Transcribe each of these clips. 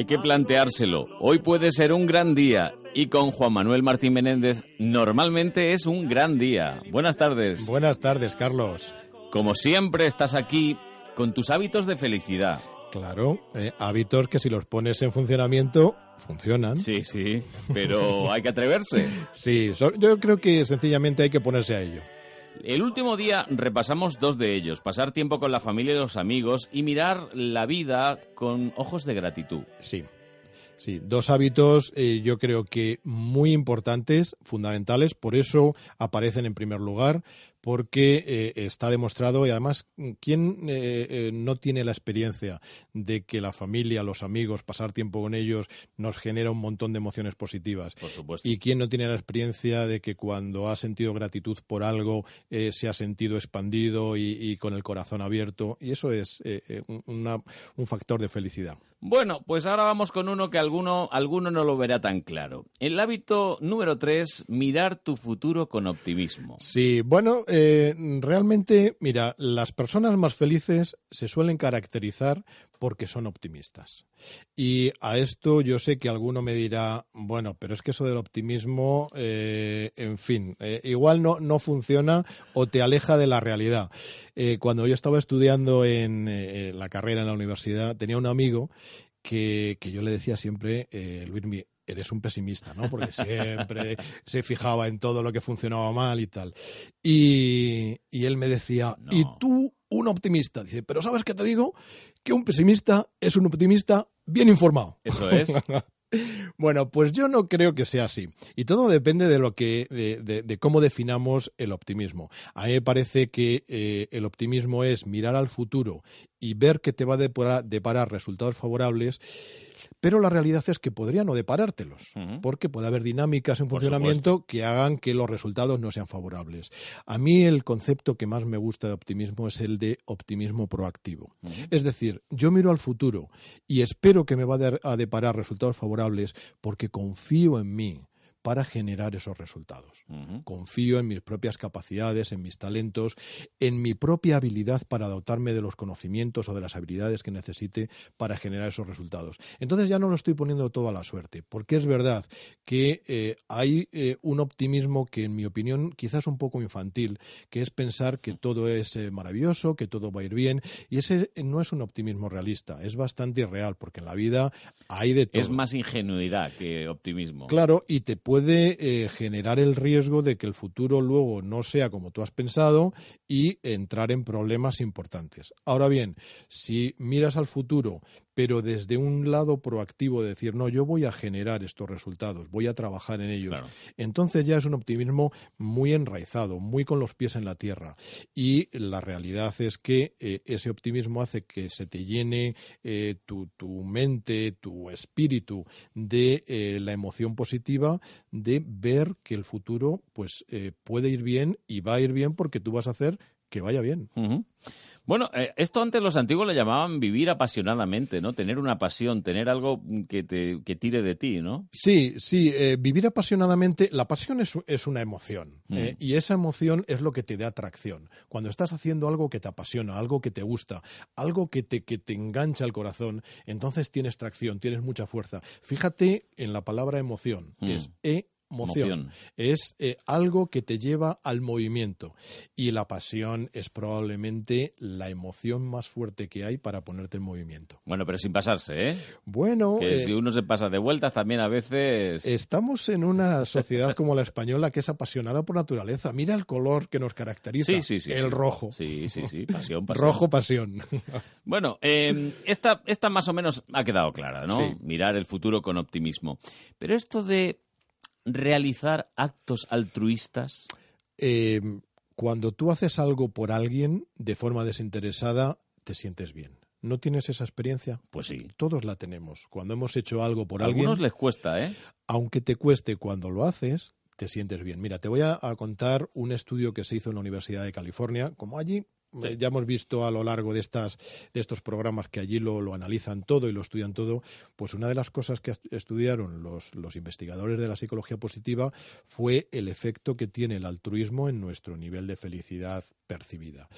Hay que planteárselo. Hoy puede ser un gran día. Y con Juan Manuel Martín Menéndez, normalmente es un gran día. Buenas tardes. Buenas tardes, Carlos. Como siempre, estás aquí con tus hábitos de felicidad. Claro, eh, hábitos que si los pones en funcionamiento, funcionan. Sí, sí, pero hay que atreverse. Sí, so- yo creo que sencillamente hay que ponerse a ello. El último día repasamos dos de ellos, pasar tiempo con la familia y los amigos y mirar la vida con ojos de gratitud. Sí. Sí, dos hábitos eh, yo creo que muy importantes, fundamentales, por eso aparecen en primer lugar, porque eh, está demostrado y además, ¿quién eh, eh, no tiene la experiencia de que la familia, los amigos, pasar tiempo con ellos nos genera un montón de emociones positivas? Por supuesto. ¿Y quién no tiene la experiencia de que cuando ha sentido gratitud por algo eh, se ha sentido expandido y, y con el corazón abierto? Y eso es un- una- un factor de felicidad. Bueno, pues ahora vamos con uno que alguno, alguno no lo verá tan claro. El hábito número tres, mirar tu futuro con optimismo. Sí, bueno, eh, realmente, mira, las personas más felices se suelen caracterizar porque son optimistas. Y a esto yo sé que alguno me dirá, bueno, pero es que eso del optimismo, eh, en fin, eh, igual no, no funciona o te aleja de la realidad. Cuando yo estaba estudiando en la carrera en la universidad, tenía un amigo que, que yo le decía siempre, eh, Luis, eres un pesimista, ¿no? Porque siempre se fijaba en todo lo que funcionaba mal y tal. Y, y él me decía, No. ¿y tú un optimista? Dice, pero ¿sabes qué te digo? Que un pesimista es un optimista bien informado. Eso es. Bueno, pues yo no creo que sea así. Y todo depende de lo que, de, de- de cómo definamos el optimismo. A mí me parece que eh, el optimismo es mirar al futuro y ver que te va a deparar, deparar resultados favorables. Pero la realidad es que podría no deparártelos, porque puede haber dinámicas en Por funcionamiento que hagan que los resultados no sean favorables. A mí el concepto que más me gusta de optimismo es el de optimismo proactivo. Es decir, yo miro al futuro y espero que me va a deparar resultados favorables porque confío en mí para generar esos resultados. Confío en mis propias capacidades, en mis talentos, en mi propia habilidad para dotarme de los conocimientos o de las habilidades que necesite para generar esos resultados. Entonces ya no lo estoy poniendo todo a la suerte, porque es verdad que eh, hay eh, un optimismo que, en mi opinión, quizás un poco infantil, que es pensar que todo es eh, maravilloso, que todo va a ir bien, y ese no es un optimismo realista, es bastante irreal, porque en la vida hay de todo. Es más ingenuidad que optimismo. Claro, y te puede eh, generar el riesgo de que el futuro luego no sea como tú has pensado y entrar en problemas importantes. Ahora bien, si miras al futuro, pero desde un lado proactivo de decir, no, yo voy a generar estos resultados, voy a trabajar en ellos, Claro. entonces ya es un optimismo muy enraizado, muy con los pies en la tierra. Y la realidad es que eh, ese optimismo hace que se te llene eh, tu, tu mente, tu espíritu de eh, la emoción positiva de ver que el futuro pues puede ir bien y va a ir bien porque tú vas a hacer que vaya bien. Bueno, eh, esto antes los antiguos le llamaban vivir apasionadamente, ¿no? Tener una pasión, tener algo que te que tire de ti, ¿no? Sí, sí, eh, vivir apasionadamente, la pasión es, es una emoción Mm. eh, y esa emoción es lo que te da atracción. Cuando estás haciendo algo que te apasiona, algo que te gusta, algo que te, que te engancha el corazón, entonces tienes tracción, tienes mucha fuerza. Fíjate en la palabra emoción, Mm. es E moción. Es eh, algo que te lleva al movimiento. Y la pasión es probablemente la emoción más fuerte que hay para ponerte en movimiento. Bueno, pero sin pasarse, ¿eh? Bueno. Que eh, si uno se pasa de vueltas también a veces. Estamos en una sociedad como la española que es apasionada por naturaleza. Mira el color que nos caracteriza. Sí, sí, sí. El sí. rojo. Sí, sí, sí. Pasión, pasión. Rojo, pasión. Bueno, eh, esta, esta más o menos ha quedado clara, ¿no? Sí. Mirar el futuro con optimismo. Pero esto de realizar actos altruistas. Eh, cuando tú haces algo por alguien de forma desinteresada, te sientes bien. ¿No tienes esa experiencia? Pues sí. Todos la tenemos. Cuando hemos hecho algo por A algunos alguien, les cuesta, ¿eh? aunque te cueste cuando lo haces, te sientes bien. Mira, te voy a, a contar un estudio que se hizo en la Universidad de California. Como allí Sí. ya hemos visto a lo largo de estas de estos programas que allí lo, lo analizan todo y lo estudian todo, pues una de las cosas que est- estudiaron los, los investigadores de la psicología positiva fue el efecto que tiene el altruismo en nuestro nivel de felicidad percibida.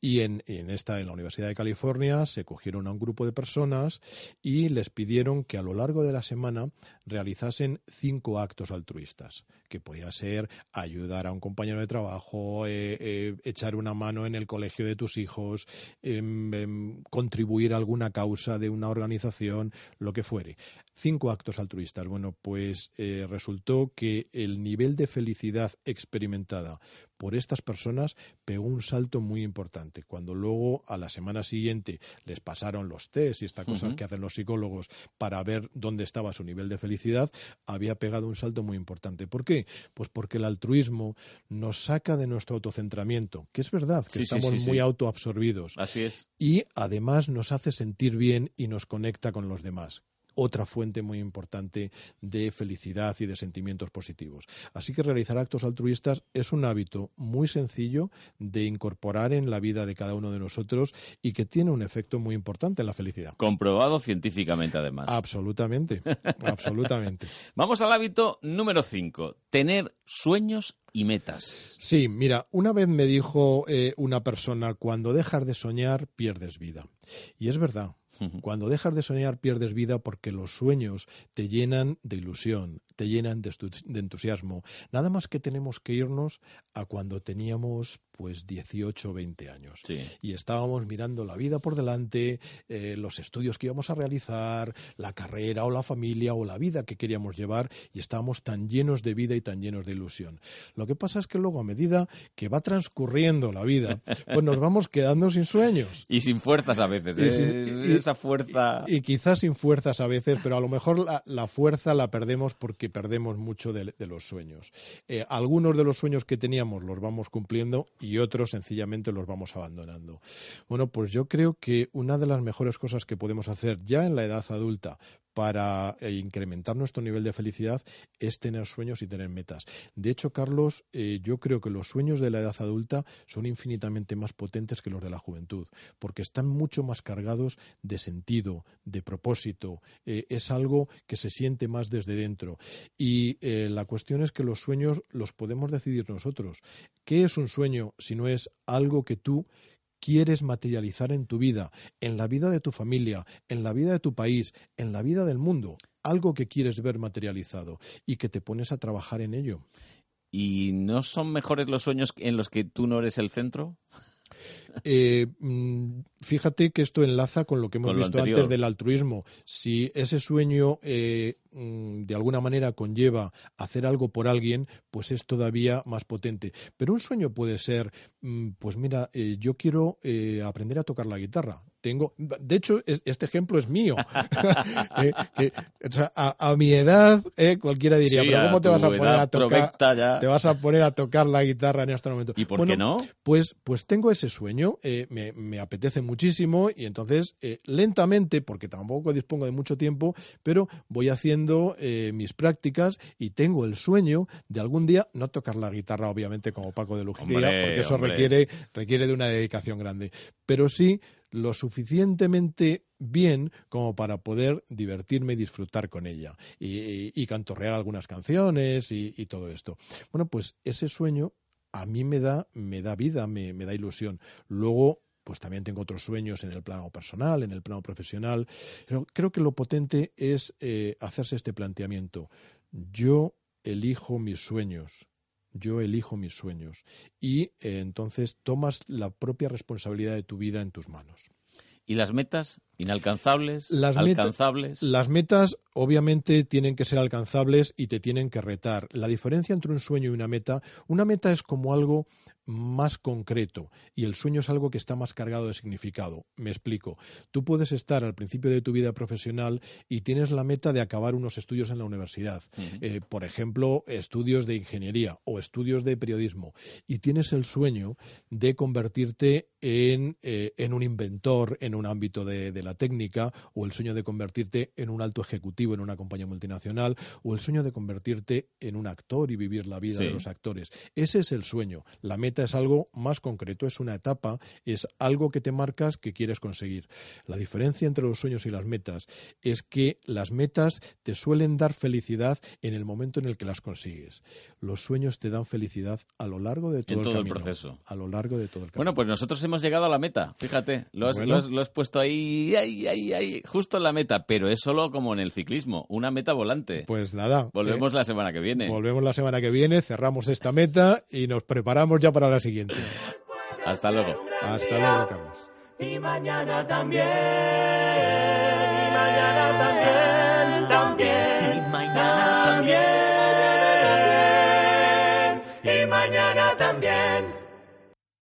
Y en, en esta, en la Universidad de California, se cogieron a un grupo de personas y les pidieron que a lo largo de la semana realizasen cinco actos altruistas, que podía ser ayudar a un compañero de trabajo, eh, eh, echar una mano en el colegio de tus hijos, em, em, contribuir a alguna causa de una organización, lo que fuere. Cinco actos altruistas. Bueno, pues eh, resultó que el nivel de felicidad experimentada por estas personas pegó un salto muy importante. Cuando luego a la semana siguiente les pasaron los test y estas cosas que hacen los psicólogos para ver dónde estaba su nivel de felicidad, había pegado un salto muy importante. ¿Por qué? Pues porque el altruismo nos saca de nuestro autocentramiento, que es verdad que Sí, estamos sí, muy autoabsorbidos Así es. y además nos hace sentir bien y nos conecta con los demás. Otra fuente muy importante de felicidad y de sentimientos positivos. Así que realizar actos altruistas es un hábito muy sencillo de incorporar en la vida de cada uno de nosotros y que tiene un efecto muy importante en la felicidad. Comprobado científicamente, además. Absolutamente, absolutamente. Vamos al hábito número 5. Tener sueños y metas. Sí, mira, una vez me dijo eh, una persona, cuando dejas de soñar, pierdes vida. Y es verdad. Cuando dejas de soñar pierdes vida porque los sueños te llenan de ilusión, te llenan de, entusiasmo. Nada más que tenemos que irnos a cuando teníamos pues 18 o 20 años. Sí. Y estábamos mirando la vida por delante, eh, los estudios que íbamos a realizar, la carrera o la familia o la vida que queríamos llevar y estábamos tan llenos de vida y tan llenos de ilusión. Lo que pasa es que luego a medida que va transcurriendo la vida, pues nos vamos quedando sin sueños. Y sin fuerzas a veces. Y ¿eh? sin- y- Esa fuerza. Y quizás sin fuerzas a veces, pero a lo mejor la, la fuerza la perdemos porque perdemos mucho de, los sueños. Eh, algunos de los sueños que teníamos los vamos cumpliendo y otros sencillamente los vamos abandonando. Bueno, pues yo creo que una de las mejores cosas que podemos hacer ya en la edad adulta para eh, incrementar nuestro nivel de felicidad es tener sueños y tener metas. De hecho, Carlos, eh, yo creo que los sueños de la edad adulta son infinitamente más potentes que los de la juventud, porque están mucho más cargados de sentido, de propósito. Eh, es algo que se siente más desde dentro. Y la cuestión es que los sueños los podemos decidir nosotros. ¿Qué es un sueño si no es algo que tú quieres materializar en tu vida, en la vida de tu familia, en la vida de tu país, en la vida del mundo, algo que quieres ver materializado y que te pones a trabajar en ello. ¿Y no son mejores los sueños en los que tú no eres el centro? Eh, mm, fíjate que esto enlaza con lo que hemos lo visto anterior. antes del altruismo. Si ese sueño eh, mm, de alguna manera conlleva hacer algo por alguien, pues es todavía más potente. Pero un sueño puede ser, mm, pues mira, eh, yo quiero aprender a tocar la guitarra. Tengo, de hecho, es- este ejemplo es mío. Eh, que, o sea, a, a mi edad, eh, cualquiera diría, Sí, pero ¿cómo te vas a poner a tocar? Te vas a poner a tocar la guitarra en este momento. ¿Y por Bueno, qué no? pues, pues tengo ese sueño, eh, me, me apetece muchísimo y entonces lentamente, porque tampoco dispongo de mucho tiempo, pero voy haciendo mis prácticas y tengo el sueño de algún día no tocar la guitarra, obviamente, como Paco de Hombre, porque eso hombre. requiere, requiere de una dedicación grande, pero sí lo suficientemente bien como para poder divertirme y disfrutar con ella y, cantorrear algunas canciones y, todo esto. Bueno, pues ese sueño a mí me da, me da vida, me, me da ilusión. Luego, pues también tengo otros sueños en el plano personal, en el plano profesional, pero creo que lo potente es eh, hacerse este planteamiento. Yo elijo mis sueños. Yo elijo mis sueños. Y eh, entonces tomas la propia responsabilidad de tu vida en tus manos. ¿Y las metas? ¿Inalcanzables? Las ¿Alcanzables? las metas obviamente tienen que ser alcanzables y te tienen que retar. La diferencia entre un sueño y una meta, una meta es como algo más concreto y el sueño es algo que está más cargado de significado. Me explico. Tú puedes estar al principio de tu vida profesional y tienes la meta de acabar unos estudios en la universidad, eh, por ejemplo, estudios de ingeniería o estudios de periodismo, y tienes el sueño de convertirte en, eh, en un inventor en un ámbito de, de la técnica o el sueño de convertirte en un alto ejecutivo en una compañía multinacional o el sueño de convertirte en un actor y vivir la vida de los actores. Ese es el sueño. La meta es algo más concreto, es una etapa, es algo que te marcas que quieres conseguir. La diferencia entre los sueños y las metas es que las metas te suelen dar felicidad en el momento en el que las consigues. Los sueños te dan felicidad a lo largo de todo, el, proceso. A lo largo de todo el camino. Bueno, pues nosotros hemos llegado a la meta, fíjate. Lo has, lo has, puesto ahí, ahí, ahí, ahí, justo en la meta, pero es solo como en el ciclismo, una meta volante. Pues nada. Volvemos eh, la semana que viene. Volvemos la semana que viene, cerramos esta meta y nos preparamos ya para la siguiente. Hasta luego. Hasta luego, Carlos. Y mañana también. Y mañana también.